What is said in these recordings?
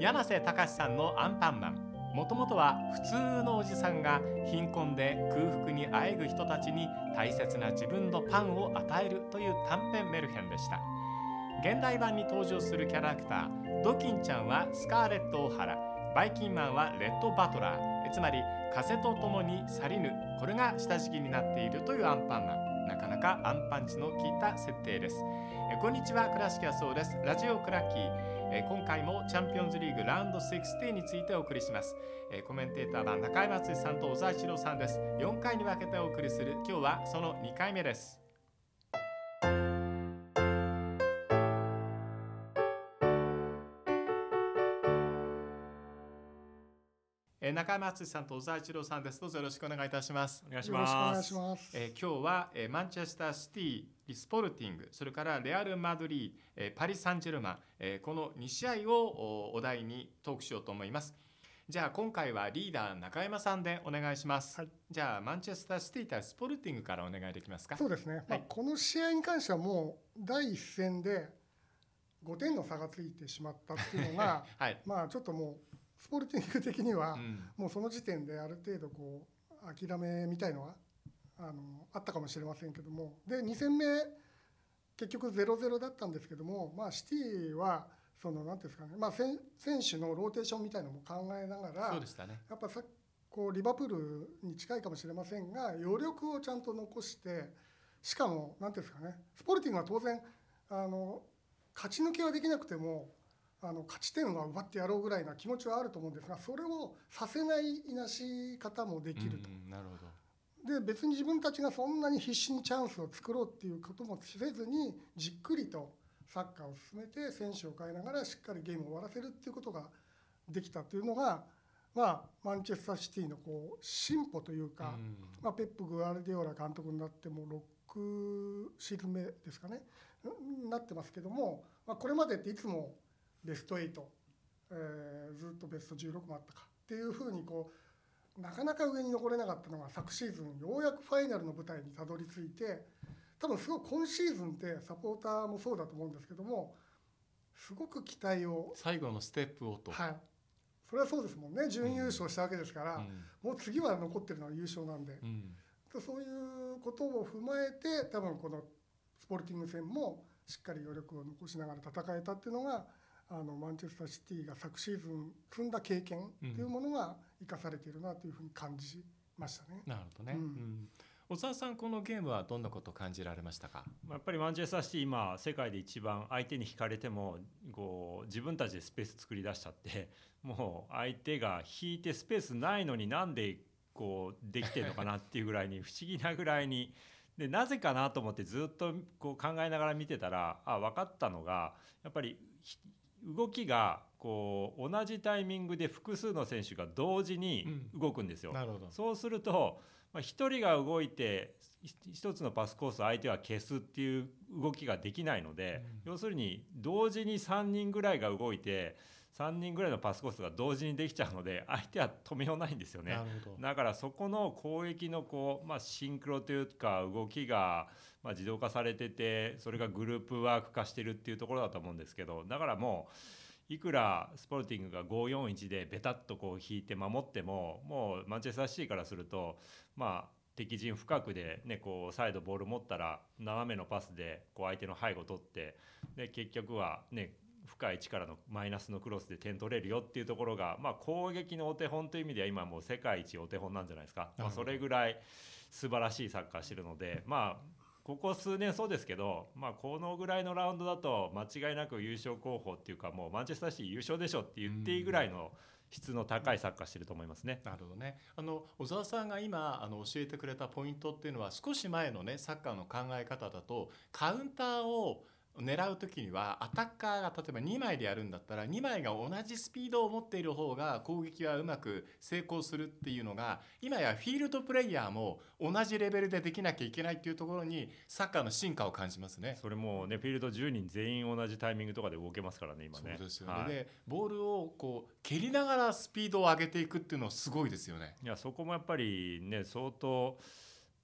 柳瀬隆さんのアンパンマン。もともとは普通のおじさんが貧困で空腹にあえぐ人たちに大切な自分のパンを与えるという短編メルヘンでした。現代版に登場するキャラクタードキンちゃんはスカーレット・オハラバイキンマンはレッド・バトラーつまり風とともに去りぬこれが下敷きになっているというアンパンマン。なかなかアンパンチの効いた設定です。こんにちは倉敷はそうです。ラジオクラッキー。え今回もチャンピオンズリーグラウンド16についてお送りします。えコメンテーターは中山敦さんと小沢一郎さんです。4回に分けてお送りする。今日はその2回目です。中山敦さんと小沢一郎さんですどうぞよろしくお願いいたしますお願いしよろしくお願います。します。えー今日は、えーマンチェスターシティ、スポルティング、それからレアル・マドリー、えーパリ・サンジェルマン、えーこの2試合をおお題にトークしようと思います。じゃあ今回はリーダー中山さんでお願いします。はいじゃあマンチェスターシティ対スポルティングからお願いできますか？そうですね。まあ、この試合に関してはもう第一戦で5点の差がついてしまったっていうのが、はい。まあちょっともうスポルティング的には、うんもうその時点である程度こう諦めみたいのはあのあったかもしれませんけども、で2戦目結局0-0だったんですけども、まあシティはそのなんていうんですかね、まあ選選手のローテーションみたいのも考えながら。そうでしたね。やっぱさこうリバプールに近いかもしれませんが余力をちゃんと残してしかも何ていうんですかねスポルティングは当然あの勝ち抜きはできなくてもあの勝ち点は奪ってやろうぐらいな気持ちはあると思うんですがそれをさせないいなし方もできるとう。んなるほど。で別に自分たちがそんなに必死にチャンスを作ろうっていうこともせずにじっくりとサッカーを進めて選手を変えながらしっかりゲームを終わらせるっていうことができたというのが、まあ、マンチェスターシティのこう進歩というか、うんまあ、ペップ・グアルディオラ監督になってもう6シーズン目ですかねうんなってますけども、まあ、これまでっていつもベスト8、えーずっとベスト16もあったかっていうふうにこうなかなか上に残れなかったのが昨シーズンようやくファイナルの舞台にたどり着いて多分すごい今シーズンってサポーターもそうだと思うんですけどもすごく期待を最後のステップをと。はいそれはそうですもんね準優勝したわけですから、うんもう次は残ってるのは優勝なんで。うんそういうことを踏まえて多分このスポルティング戦もしっかり余力を残しながら戦えたっていうのがあのマンチェスターシティが昨シーズン積んだ経験っていうものが生かされているなというふうに感じましたね。なるほどね。うんうん小沢さんこのゲームはどんなことを感じられましたか？まあやっぱりマンチェスターシティ今世界で一番相手に引かれてもこう自分たちでスペース作り出しちゃって もう相手が引いてスペースないのになんでこうできてるのかなっていうぐらいに不思議なぐらいにでなぜかなと思ってずっとこう考えながら見てたらあ分かったのがやっぱりひ動きがこう同じタイミングで複数の選手が同時に動くんですよ。なるほど。そうすると、まあ、1人が動いて1つのパスコースを相手は消すっていう動きができないので、要するに同時に3人ぐらいが動いて3人ぐらいのパスコースが同時にできちゃうので 相手は止めようないんですよね。だからそこの攻撃のこう、まあ、シンクロというか動きがまあ自動化されててそれがグループワーク化してるっていうところだと思うんですけどだからもういくらスポルティングが541でベタっとこう引いて守ってももうマンチェスターシティからするとまあ敵陣深くで、ね、こうサイドボール持ったら斜めのパスでこう相手の背後を取ってで結局は、ね、深い位置からのマイナスのクロスで点取れるよっていうところが、まあ、攻撃のお手本という意味では今もう世界一お手本なんじゃないですか、まあ、それぐらい素晴らしいサッカーしてるのでまあここ数年そうですけど、まあ、このぐらいのラウンドだと間違いなく優勝候補っていうかもうマンチェスターシティ優勝でしょって言っていいぐらいの質の高いサッカーしてると思いますね。なるほどね。あの小沢さんが今あの教えてくれたポイントっていうのは少し前のねサッカーの考え方だとカウンターを狙う時にはアタッカーが例えば2枚でやるんだったら2枚が同じスピードを持っている方が攻撃はうまく成功するっていうのが今やフィールドプレイヤーも同じレベルでできなきゃいけないっていうところにサッカーの進化を感じますね。それもねフィールド10人全員同じタイミングとかで動けますからね今ね。そうですよね、はいでボールをこう蹴りながらスピードを上げていくっていうのはすごいですよね。いやそこもやっぱりね相当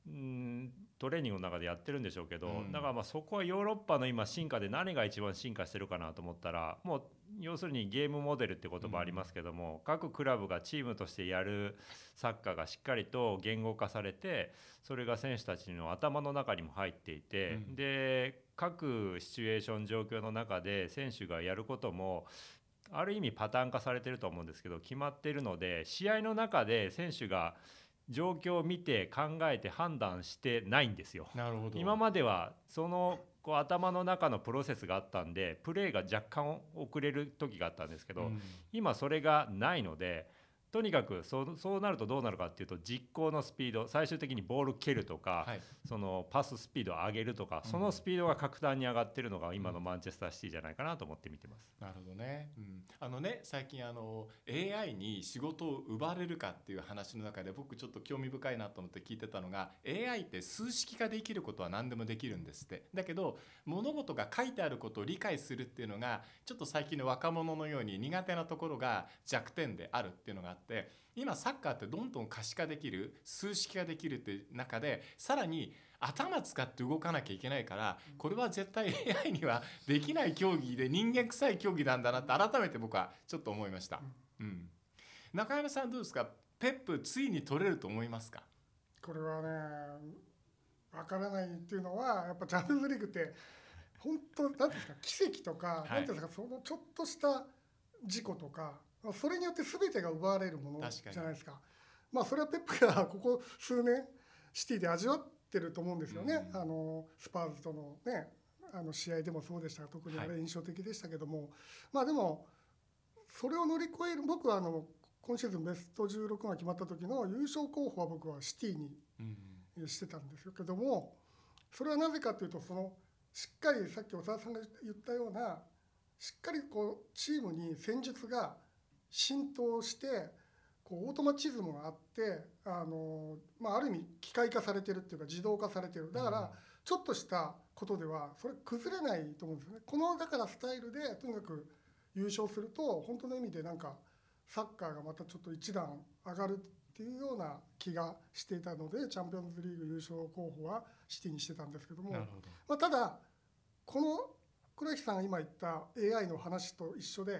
うんトレーニングの中でやってるんでしょうけど、うん。だからまあそこはヨーロッパの今進化で何が一番進化してるかなと思ったらもう要するにゲームモデルって言葉ありますけども、各クラブがチームとしてやるサッカーがしっかりと言語化されてそれが選手たちの頭の中にも入っていて、うん。で各シチュエーション状況の中で選手がやることもある意味パターン化されてると思うんですけど決まっているので試合の中で選手が状況を見て考えて判断してないんですよ。今まではそのこう頭の中のプロセスがあったんでプレーが若干遅れる時があったんですけど、うん今それがないのでとにかくそうそうなるとどうなるかっていうと実行のスピード最終的にボール蹴るとか、はい。そのパススピードを上げるとか、うん。そのスピードが格段に上がってるのが今のマンチェスターシティじゃないかなと思って見てます。なるほどね、うん、あのね最近あの AI に仕事を奪われるかっていう話の中で僕ちょっと興味深いなと思って聞いてたのが AI って数式化できることは何でもできるんですって。だけど物事が書いてあることを理解するっていうのがちょっと最近の若者のように苦手なところが弱点であるっていうのがあって今サッカーってどんどん可視化できる数式化できるっていう中でさらに頭使って動かなきゃいけないからこれは絶対 AI には できない競技で人間臭い競技なんだなって改めて僕はちょっと思いました、うん、中山さんどうですか？ペップついに取れると思いますか？これはねわからないっていうのはやっぱチャンピオンズリーグって本当なんですか？奇跡とか、はい。なんていうんですか？そのちょっとした事故とかそれによって全てが奪われるものじゃないですか。まあそれはペップがここ数年シティで味わってると思うんですよね。うん。あのスパーズとのねあの試合でもそうでした。が特にあれ印象的でしたけども、まあでもそれを乗り越える僕はあの今シーズンベスト16が決まった時の優勝候補は僕はシティにうんしてたんですけどもそれはなぜかというとそのしっかりさっき小沢さんが言ったようなしっかりこうチームに戦術が浸透してこうオートマチズムがあってあの、まあ、ある意味機械化されてるっていうか自動化されてる。だからちょっとしたことではそれ崩れないと思うんですよね。このだからスタイルでとにかく優勝すると本当の意味でなんかサッカーがまたちょっと一段上がるっていうような気がしていたのでチャンピオンズリーグ優勝候補はシティにしてたんですけどもなるほど。まあ、ただこの倉木さんが今言った AI の話と一緒でや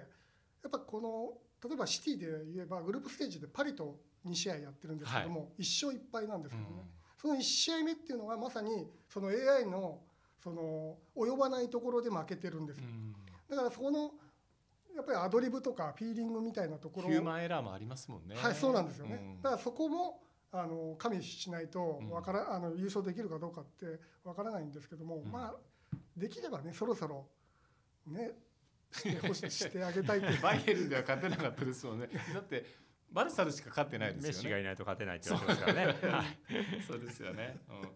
っぱこの例えばシティで言えばグループステージでパリと2試合やってるんですけども、1勝1敗なんですけどね、その1試合目っていうのがまさにその AI のその及ばないところで負けてるんです。ようんだからそこのやっぱりアドリブとかフィーリングみたいなところヒューマンエラーもありますもんね。はい、そうなんですよね。うん。だからそこもあの加味しないとわから、あの優勝できるかどうかってわからないんですけども、うん。まあできればねそろそろねしてほししてあげたいっていう。バイエルンでは勝てなかったですもんね。だってバルサルしか勝ってないですよね。メッシがいないと勝てないって言われてますからね。はいそうですよね、うん、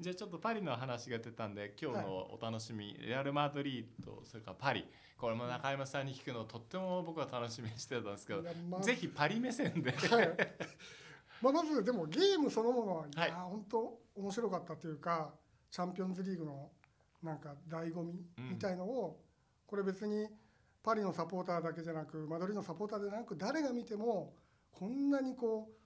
じゃあちょっとパリの話が出たんで今日のお楽しみ、レアル・マドリードそれからパリ。これも中山さんに聞くのとっても僕は楽しみにしてたんですけどまあ。ぜひパリ目線で。はい。まあ、まずでもゲームそのものは、いはい。や本当面白かったというかチャンピオンズリーグのなんか醍醐味うん。みたいのを、これ別にパリのサポーターだけじゃなくマドリードのサポーターでなく誰が見てもこんなにこう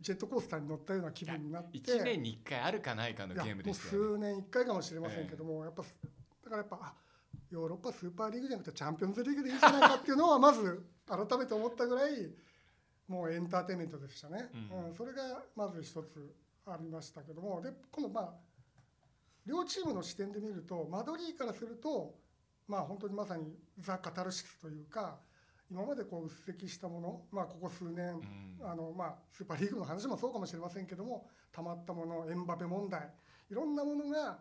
ジェットコースターに乗ったような気分になって1年に1回あるかないかのゲームでしたよね。数年1回かもしれませんけども、やっぱだからやっぱあヨーロッパスーパーリーグじゃなくてチャンピオンズリーグでいいんじゃないかっていうのはまず改めて思ったぐらいもうエンターテインメントでしたね、うん。うんそれがまず一つありましたけどもで今度まあ両チームの視点で見るとマドリーからするとまあ本当にまさにザ・カタルシスというか今までこううっせきしたもの、まあ、ここ数年、うん。あのまあ、スーパーリーグの話もそうかもしれませんけどもたまったものエンバペ問題いろんなものが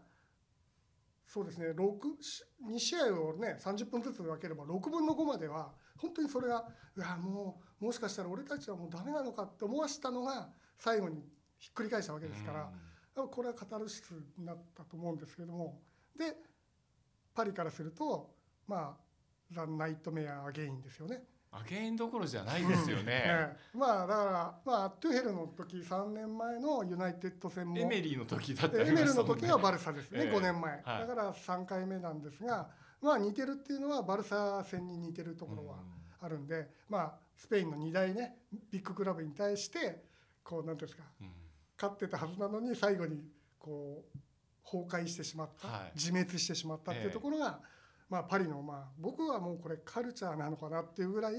そうですね2試合をね30分ずつ分ければ6分の5までは本当にそれがうわもうもしかしたら俺たちはもうダメなのかって思わしたのが最後にひっくり返したわけですから、これはカタルシスになったと思うんですけれども。でパリからするとまあ The Nightmare Again ですよね。 again どころじゃないですよね。え えまあだから、まあ、トゥヘルの時3年前のユナイテッド戦もエメリーの時だってありましたもんね。の時はバルサですね、ええ。5年前、はい。だから3回目なんですが、まあ、似てるっていうのはバルサ戦に似てるところはあるんで、まあ、スペインの2大ねビッグクラブに対してこうなんていうんですかうん。うん勝ってたはずなのに最後にここう崩壊してしまった、はい。自滅してしまったっていうところが、まあ、パリの、まあ、僕はもうこれカルチャーなのかなっていうぐらい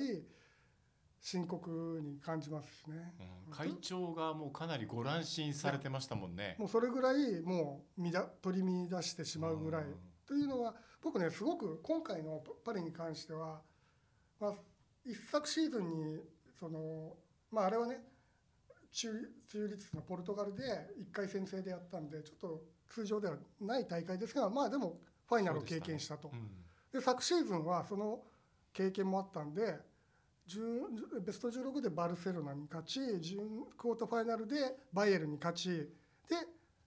深刻に感じますしね。うん。会長がもうかなりご乱心されてましたもんね。もうそれぐらいもう取り乱してしまうぐらい、うん。というのは僕ねすごく今回のパリに関しては、まあ、一昨シーズンにその、まあ、あれはね中中立のポルトガルで1回戦制でやったんでちょっと通常ではない大会ですがまあでもファイナルを経験したと。うん。で昨シーズンはその経験もあったんで10ベスト16でバルセロナに勝ち準クォーターファイナルでバイエルンに勝ちで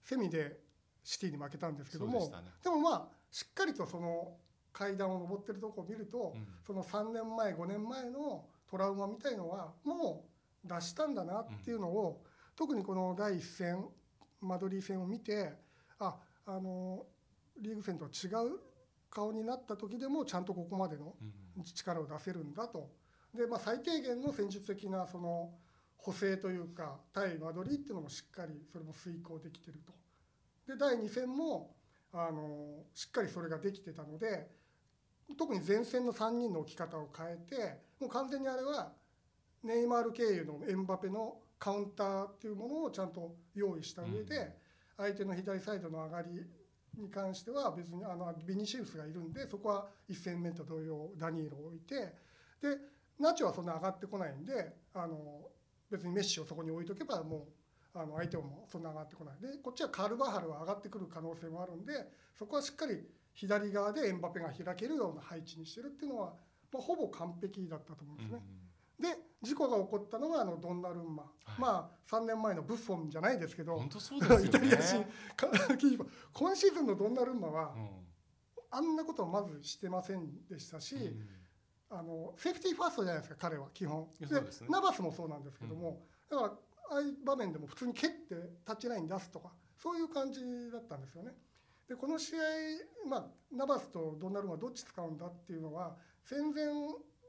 セミでシティに負けたんですけどもで,、そうでもまあしっかりとその階段を上ってるとこを見ると、うん。その3年前5年前のトラウマみたいのはもう出したんだなっていうのを、特にこの第一戦マドリー戦を見てああのリーグ戦とは違う顔になった時でもちゃんとここまでのうん。力を出せるんだと。で、まあ、最低限の戦術的なその補正というか対マドリーっていうのもしっかりそれも遂行できてると。で第2戦もあのしっかりそれができてたので特に前線の3人の置き方を変えてもう完全にあれはネイマール経由のエムバペのカウンターっていうものをちゃんと用意した上で、相手の左サイドの上がりに関しては別にあのビニシウスがいるんでそこは1戦目と同様ダニーロを置いてでナチョはそんな上がってこないんであの別にメッシをそこに置いとけばもうあの相手もそんな上がってこないでこっちはカルバハルは上がってくる可能性もあるんでそこはしっかり左側でエンバペが開けるような配置にしてるっていうのは、まあ、ほぼ完璧だったと思うんですね。で事故が起こったのがあのドンナルンマ、はい。まあ3年前のブッフォンじゃないですけど。ね。イタリア人 今シーズンのドンナルンマはうん。あんなことをまずしてませんでしたし、うんあのセーフティーファーストじゃないですか彼は基本。ですね。ナバスもそうなんですけども、だからああいう場面でも普通に蹴ってタッチライン出すとかそういう感じだったんですよね。でこの試合、まあ、ナバスとドンナルンマどっち使うんだっていうのは戦前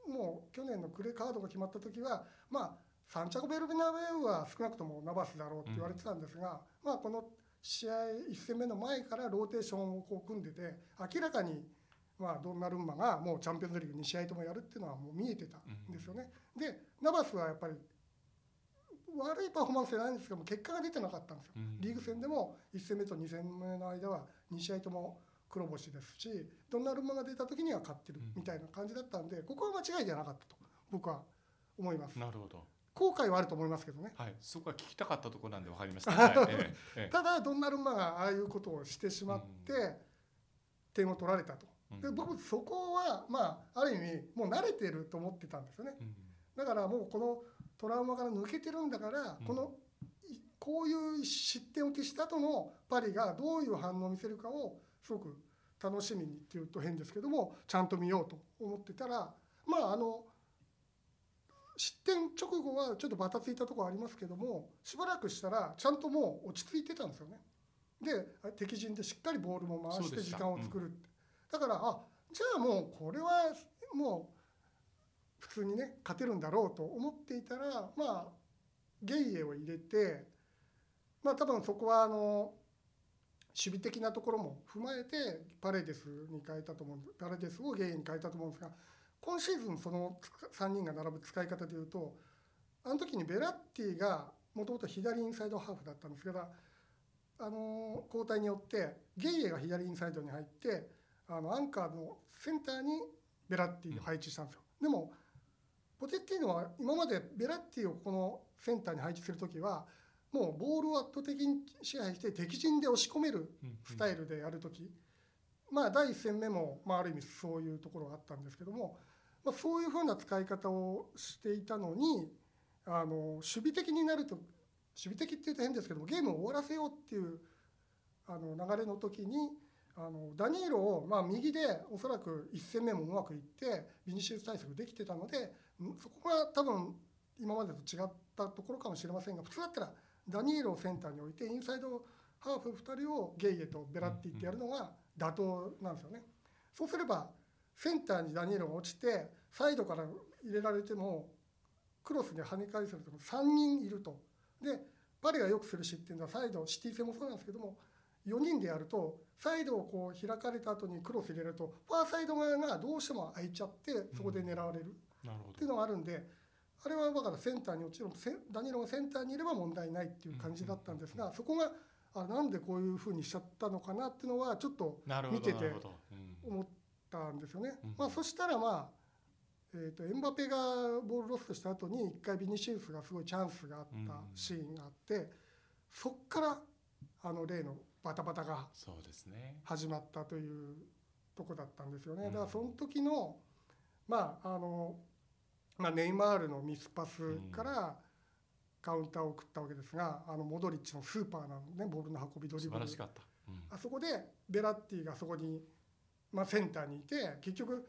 もう去年のクレカードが決まった時はまあサンチャゴ・ベルベナベウは少なくともナバスだろうって言われてたんですが、まあ、この試合1戦目の前からローテーションをこう組んでて明らかに、まあ、ドンナルンマがもうチャンピオンズリーグ2試合ともやるっていうのはもう見えてたんですよね。でナバスはやっぱり悪いパフォーマンスじゃないんですけども結果が出てなかったんですよ。うんリーグ戦でも1戦目と2戦目の間は2試合とも黒星ですしドンナルンマが出た時には勝ってるうん。みたいな感じだったんでここは間違いじゃなかったと僕は思います。なるほど。後悔はあると思いますけどね。はい、そこは聞きたかったところなんで分かりました。はい、ただドンナルンマがああいうことをしてしまって点を取られたと。でうん。僕そこはまあある意味もう慣れてると思ってたんですよね。うん。だからもうこのトラウマから抜けてるんだから、うん。このいこういう失点を喫した後のパリがどういう反応を見せるかをすごく楽しみにっていうと変ですけどもちゃんと見ようと思ってたらまああの失点直後はちょっとバタついたところありますけどもしばらくしたらちゃんともう落ち着いてたんですよね。で敵陣でしっかりボールも回して時間を作るって、だからあじゃあもうこれはもう普通にね勝てるんだろうと思っていたらまあゲイエを入れてまあ多分そこはあの守備的なところも踏まえてパレデスに変えたと思うんでパレデスをゲイに変えたと思うんですが今シーズンその3人が並ぶ使い方でいうとあの時にベラッティがもともと左インサイドハーフだったんですけどあの交代によってゲイエが左インサイドに入ってあのアンカーのセンターにベラッティを配置したんですよ。でもポテッティーノは今までベラッティをこのセンターに配置する時はもうボールを圧倒的に支配して敵陣で押し込めるうんスタイルでやる時、まあ第1戦目も、まあ、ある意味そういうところがあったんですけども、まあ、そういうふうな使い方をしていたのにあの守備的になると守備的っていうと変ですけどもゲームを終わらせようっていうあの流れの時にあのダニーロを、まあ、右でおそらく1戦目もうまくいってビニシウス対策できてたのでんそこが多分今までと違ったところかもしれませんが普通だったらダニーロをセンターに置いてインサイドハーフ2人をゲイエとベラッティってやるのが妥当なんですよね。そうすればセンターにダニーロが落ちてサイドから入れられてもクロスで跳ね返せると3人いると。でパリがよくする失点はサイドシティ戦もそうなんですけども4人でやるとサイドをこう開かれた後にクロス入れるとファーサイド側がどうしても空いちゃってそこで狙われるっていうのがあるんであれはだからセンターにもちろんダニーロがセンターにいれば問題ないっていう感じだったんですがそこがあなんでこういうふうにしちゃったのかなっていうのはちょっと見てて思ったんですよね。うん。まあ、そしたらまあ、えー、とエムバペがボールロストした後に一回ビニシウスがすごいチャンスがあったシーンがあってそっからあの例のバタバタが始まったというとこだったんですよね。うん。だからその時のまああの、まあ、ネイマールのミスパスからカウンターを送ったわけですがあのモドリッチのスーパーなのねボールの運びドリ素ブル。晴らしかった。うん。あそこでベラッティがそこに、まあ、センターにいて結局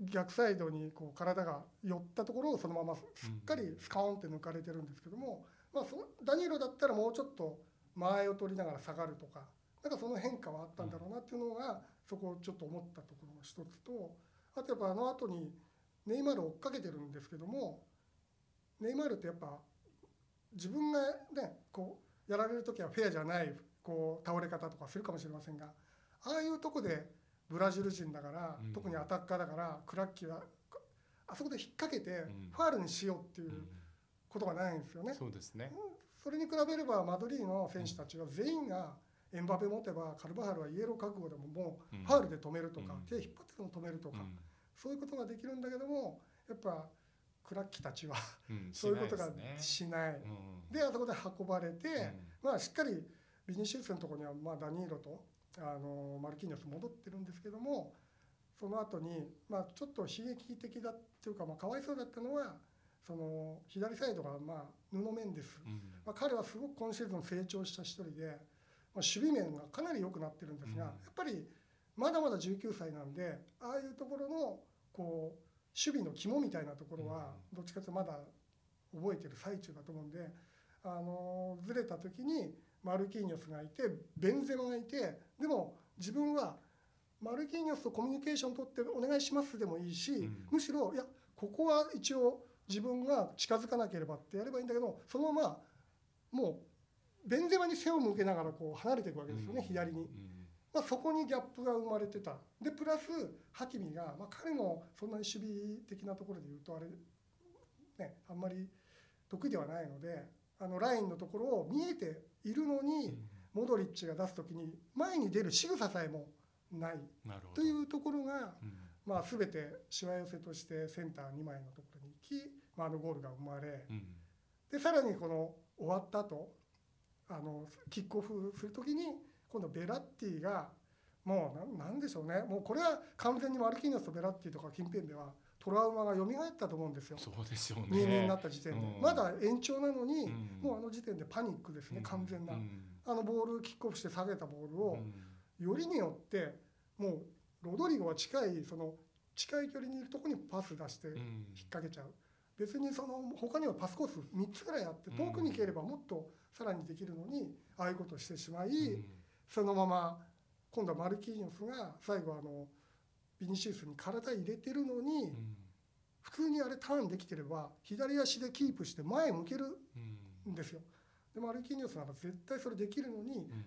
逆サイドにこう体が寄ったところをそのまますっかりスカーンって抜かれてるんですけども、まあ、そダニーロだったらもうちょっと間合いを取りながら下がるとかなんかその変化はあったんだろうなっていうのがそこをちょっと思ったところの一つとあとやっぱあの後にネイマールを追っかけてるんですけどもネイマールってやっぱ自分がねこうやられる時はフェアじゃないこう倒れ方とかするかもしれませんがああいうとこでブラジル人だから、うん。特にアタッカーだからクラッキーはあそこで引っ掛けてん。ファールにしようっていううん。ことがないんですよね。そうですね。それに比べればマドリーの選手たちは全員がエンバペ持てばカルバハルはイエロー覚悟でももうん。うファールで止めるとか、うん。手引っ張ってでも止めるとか、うんそういうことができるんだけどもやっぱクラッキーたちはうん そういうことがしないですね。あそこで運ばれて、うん。まあしっかりビニシウスのところにはまあダニーロとあのマルキーニョス戻ってるんですけどもその後にまあちょっと悲劇的だっていうかまあかわいそうだったのはその左サイドがまあ布面です。うん。まあ、彼はすごく今シーズン成長した一人で、まあ、守備面がかなり良くなってるんですが、うん。やっぱりまだまだ19歳なんでああいうところのこう守備の肝みたいなところはどっちかというとまだ覚えてる最中だと思うんで、あのずれた時にマルキーニョスがいてベンゼマがいてでも自分はマルキーニョスとコミュニケーション取ってお願いしますでもいいし、ん。むしろいやここは一応自分が近づかなければってやればいいんだけどそのままもうベンゼマに背を向けながらこう離れていくわけですよね、うん。左に。うんまあ、そこにギャップが生まれてた。でプラスハキミが、まあ、彼もそんなに守備的なところで言うとあれ、ね、あんまり得意ではないのであのラインのところを見えているのに、モドリッチが出す時に前に出る仕草さえもない。というところが、うん。まあ、全てしわ寄せとしてセンター2枚のところに行き、まあ、あのゴールが生まれうん。でさらにこの終わった後あのキックオフする時に今度ベラッティがもうなんなんでしょうね。もうこれは完全にマルキーニョスとベラッティとかキンペンベはトラウマが蘇ったと思うんですよ。そうですよね。2年になった時点で、うん。まだ延長なのに、うん。もうあの時点でパニックですね、うん。完全な、うん。あのボールキックオフして下げたボールを、うん。よりによってもうロドリゴは近いその近い距離にいるところにパス出してうん。引っ掛けちゃう。別にその他にはパスコース3つぐらいあってうん遠くに行ければもっとさらにできるのにああいうことをしてしまい、うんそのまま今度はマルキーニョスが最後あのビニシウスに体入れてるのに、うん。普通にあれターンできてれば左足でキープして前向けるうんんですよ。でマルキーニョスなら絶対それできるのにうん。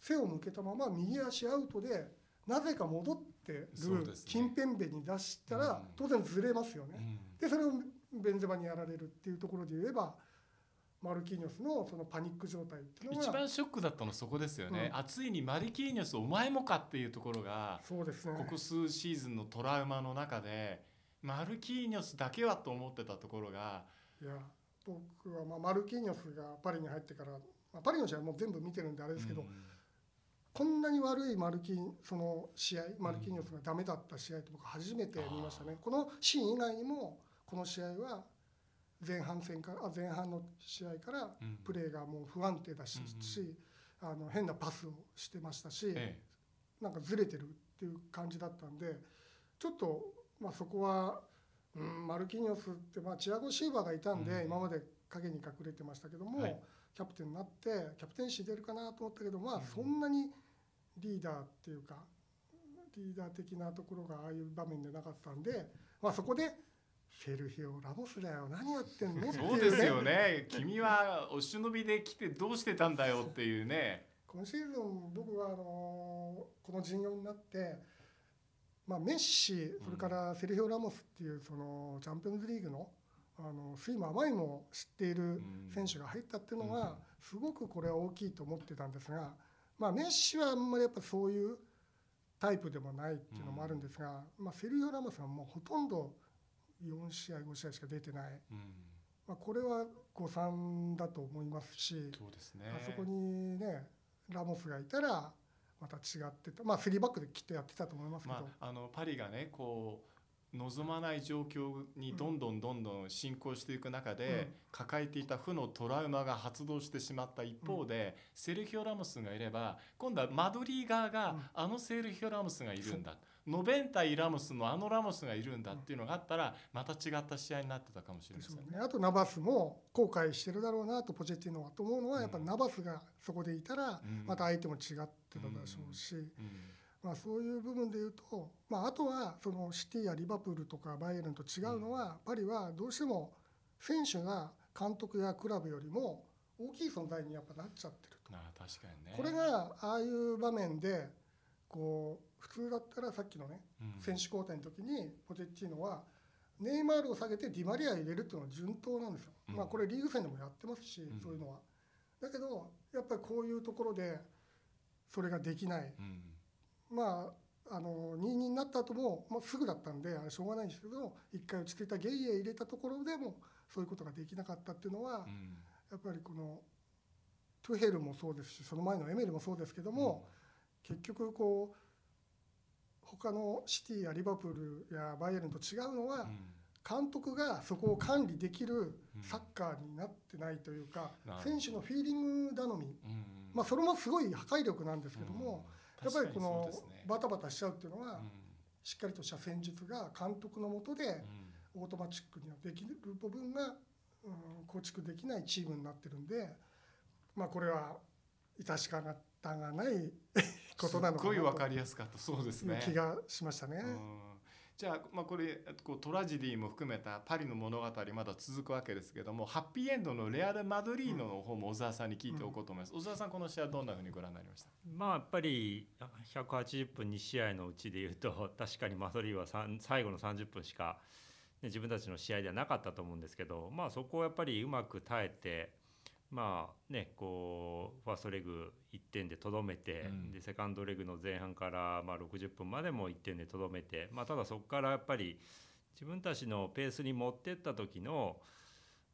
背を向けたまま右足アウトでなぜか戻ってるそうですね。キンペンベに出したらうん。当然ずれますよね。うん。でそれをベンゼマにやられるっていうところで言えばマルキーニョスのそのパニック状態っていうのが一番ショックだったのそこですよね、うん。あついにマルキーニョスお前もかっていうところがそうですね。ここ数シーズンのトラウマの中でマルキーニョスだけはと思ってたところがいや僕はまあマルキーニョスがパリに入ってから、まあ、パリの試合もう全部見てるんであれですけど、うん。こんなに悪いマルキーその試合マルキーニョスがダメだった試合って僕初めて見ましたね。このシーン以外にもこの試合は前半戦からあ前半の試合からうん。プレーがもう不安定だし,、うんあの変なパスをしてましたし、えなんかずれてるっていう感じだったんでちょっと、まあ、そこは、うん、マルキーニョスって、まあ、チアゴ・シーバーがいたんで、うん今まで影に隠れてましたけども、はい。キャプテンになってキャプテンシー出るかなと思ったけど、まあうん。そんなにリーダーっていうかリーダー的なところがああいう場面でなかったんで、まあ、そこでセルヒオ・ラモスだよ。何やってんの？そうですよね。君はお忍びで来てどうしてたんだよっていうね。今シーズン僕はあのこの陣容になって、まあ、メッシそれからセルヒオ・ラモスっていうそのチャンピオンズリーグのあの酸いも甘いも知っている選手が入ったっていうのうん。はすごくこれは大きいと思ってたんですが、まあ、メッシはあんまりやっぱそういうタイプでもないっていうのもあるんですが、まあ、セルヒオ・ラモスはもうほとんど4試合5試合しか出てない、うん。まあ、これは誤算だと思いますし。そうですね。あそこにねラモスがいたらまた違ってた。まあ3バックできっとやってたと思いますけど、まあ、あのパリがねこう望まない状況にどんどんどんどん進行していく中で、うん。抱えていた負のトラウマが発動してしまった一方で、セルヒオ・ラモスがいれば今度はマドリー側が、うん。あのセルヒオ・ラモスがいるんだ。 noventa y Ramos のあのラモスがいるんだっていうのがあったらまた違った試合になってたかもしれませんね。ね。あとナバスも後悔してるだろうなとポジティノは。と思うのはやっぱうん。ナバスがそこでいたらうん。また相手も違ってたでし。ょうし、うんまあ、そういう部分で言うと、まあ、あとはそのシティやリバプールとかバイエルンと違うのは、パリはどうしても選手が監督やクラブよりも大きい存在にやっぱなっちゃってると。ああ確かにねこれがああいう場面でこう普通だったらさっきのねうん選手交代の時にポテッティーノはネイマールを下げてディマリア入れるっていうのは順当なんですよ。うんまあこれリーグ戦でもやってますし、んそういうのは。だけどやっぱりこういうところでそれができない。うんまああの2-2になった後も、まあ、すぐだったんであれしょうがないんですけど一回落ち着いたゲイエ入れたところでもそういうことができなかったっていうのは、うん。やっぱりこのトゥヘルもそうですしその前のエメルもそうですけども、結局こう他のシティやリバプールやバイエルンと違うのは、うん。監督がそこを管理できるうん。サッカーになってないというか、選手のフィーリング頼み、うん。まあ、それもすごい破壊力なんですけども、うんやっぱりこのバタバタしちゃうっていうのは、うん。しっかりとした戦術が監督のもとでうん。オートマチックにはできる部分が、うん、構築できないチームになってるんで、まあ、これは致し方がないことなのすっごいわかなかりやすかった。そうですね。気がしましたね。うんじゃあ、まあ、これこうトラジディも含めたパリの物語まだ続くわけですけどもハッピーエンドのレアル・マドリーノの方も小沢さんに聞いておこうと思います、小沢さんこの試合どんなふうにご覧になりました？まあやっぱり180分2試合のうちでいうと 確かにマドリーはさん最後の30分しか、ね、自分たちの試合ではなかったと思うんですけど、まあ、そこをやっぱりうまく耐えて。まあね、こうファーストレグ1点でとどめて、うん。でセカンドレグの前半からまあ60分までも1点でとどめて、まあ、ただそこからやっぱり自分たちのペースに持ってった時の、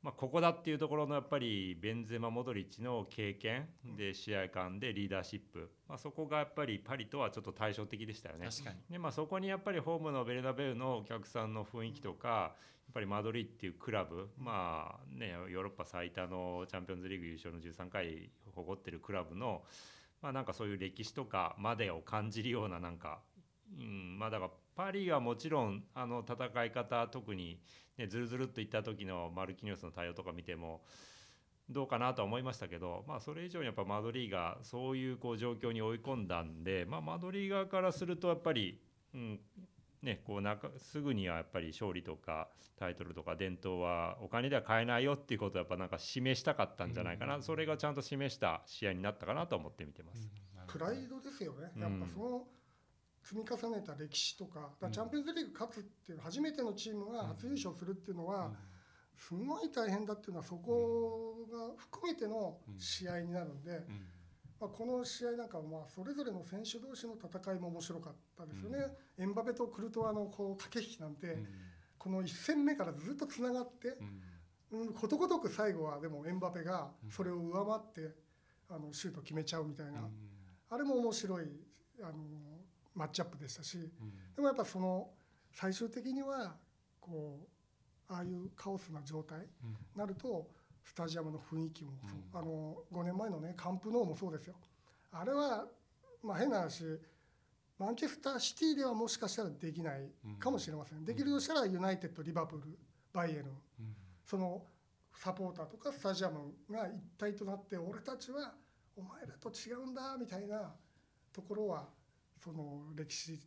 まあ、ここだっていうところのやっぱりベンゼマ・モドリッチの経験で試合間でリーダーシップ、まあ、そこがやっぱりパリとはちょっと対照的でしたよね。でまあ、そこにやっぱりホームのベルナベウのお客さんの雰囲気とかやっぱりマドリーっていうクラブ、まあね、ヨーロッパ最多のチャンピオンズリーグ優勝の13回誇ってるクラブの、まあ、なんかそういう歴史とかまでを感じるようななんか、うんまあ、だからパリはもちろんあの戦い方特に、ね、ずるずるっといった時のマルキニョスの対応とか見てもどうかなとは思いましたけど、まあ、それ以上にやっぱマドリーがそういうこう状況に追い込んだんで、まあ、マドリー側からするとやっぱり、うんね、こうなんかすぐにはやっぱり勝利とかタイトルとか伝統はお金では買えないよっていうことをやっぱなんか示したかったんじゃないかな、うんそれがちゃんと示した試合になったかなと思って見てます。プライドですよね、うんやっぱその積み重ねた歴史とか、だからチャンピオンズリーグ勝つっていう、初めてのチームが初優勝するっていうのは、すごい大変だっていうのは、そこが含めての試合になるんで、うんまあ、この試合なんかはまあそれぞれの選手同士の戦いも面白かったですよね、エンバペとクルトワのこう駆け引きなんて、うん。この1戦目からずっとつながって、うん。うん、ことごとく最後はでもエンバペがそれを上回ってあのシュート決めちゃうみたいな、あれも面白いあのマッチアップでしたしでもやっぱその最終的にはこうああいうカオスな状態になるとスタジアムの雰囲気もそう、うん。あの5年前のねカンプノーもそうですよ。あれはまあ変な話マンチェスターシティではもしかしたらできないかもしれません、できるとしたらユナイテッドリバプールバイエルン。そのサポーターとかスタジアムが一体となって俺たちはお前らと違うんだみたいなところはその歴史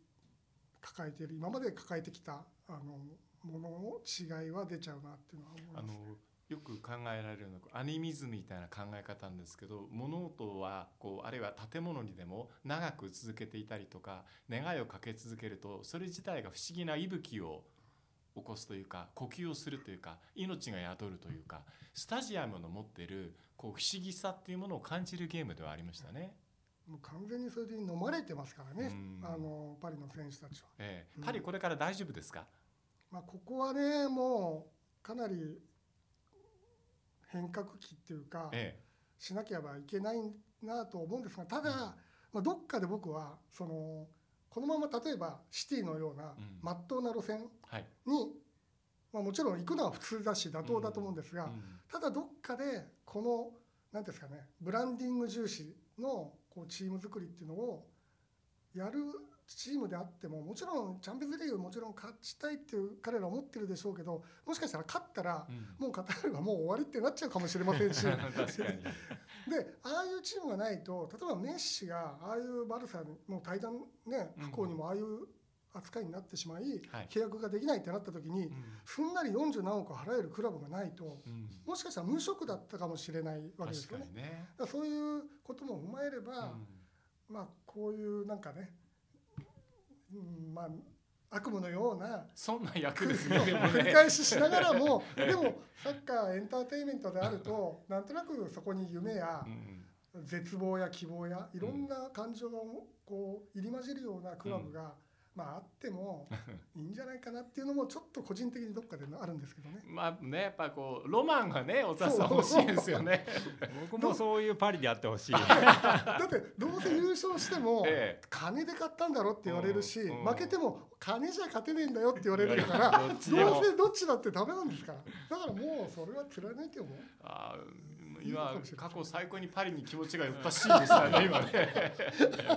抱えている今まで抱えてきたあのものの違いは出ちゃうなっていうのは思いあのます。よく考えられるのがアニミズムみたいな考え方なんですけど物事はこうあるいは建物にでも長く続けていたりとか願いをかけ続けるとそれ自体が不思議な息吹を起こすというか呼吸をするというか命が宿るというかスタジアムの持ってるこう不思議さっていうものを感じるゲームではありましたね。もう完全にそれで飲まれてますからね、うんあのパリの選手たちは。ええうんパリこれから大丈夫ですか、まあ、ここはねもうかなり変革期っていうかえしなければいけないなと思うんですがただ、まあ、どっかで僕はそのこのまま例えばシティのようなうん。まっとうな路線に、まあ、もちろん行くのは普通だし妥当だと思うんですが、うん。ただどっかでこの何ですかねブランディング重視のこうチーム作りっていうのをやるチームであってももちろんチャンピオンズリーグもちろん勝ちたいっていう彼らは思ってるでしょうけどもしかしたら勝ったらうん。もうカタールがもう終わりってなっちゃうかもしれませんし。でああいうチームがないと例えばメッシがああいうバルサの対談ねうん。不幸にもああいう扱いになってしまいはい。契約ができないってなった時にうん。すんなり40何億払えるクラブがないとうん。もしかしたら無職だったかもしれないわけです確よね。だからそういうことも踏まえれば、うん。まあこういうなんかね、うん、まあ悪夢のようなそんな役ですね 繰りね返ししながらもでもサッカーエンターテインメントであるとなんとなくそこに夢やうん絶望や希望やいろんな感情がこう入り混じるようなクラブが、まああっても いいんじゃないかなっていうのもちょっと個人的にどっかであるんですけどね。まあねやっぱこうロマンがねお田さん欲しいですよね。僕もそういうパリであってほしい。だってどうせ優勝してもええ。金で買ったんだろって言われるし、うん負けても金じゃ勝てねえんだよって言われるからどうせどっちだってダメなんですから。だからもうそれは貫いてもあーいいの今過去最高にパリに気持ちが寄ったシーンでしたね 今ね。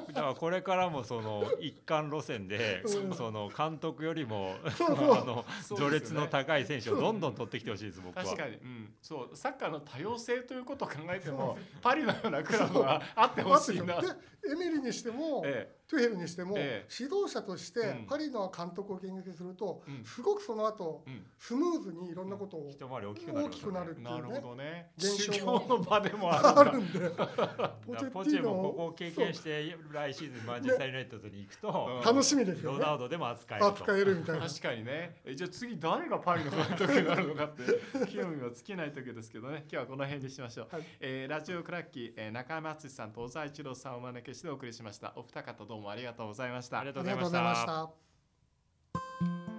だからこれからもその一貫路線で、うん。その監督よりもあの序列の高い選手をどんどん取ってきてほしいです僕は。確かに、うん、そうサッカーの多様性ということを考えてもパリのようなクラブはあってほしいな。でエミリにしても、えトゥヘルにしても、ええ。指導者としてうん。パリの監督を見学すると、うん。すごくその後うん、スムーズにいろんなことを大きくなる大きくなるっていうなるほねどね。現修象の場でもあるんで。ポチェもここを経験して来シーズンマンチェスター・ユナイテッドに行くと、うん楽しみですよね。ロナウドでも扱えると。扱えるみたいな。確かにね。えじゃあ次誰がパリの監督になるのかって 興味は尽きない時ですけどね。今日はこの辺にしましょう、はい。えーラジオクラッキー、えー中山敦さんと小沢一郎さんをお招きしてお送りしました。お二方どうもありがとうございましたありがとうございまし。た。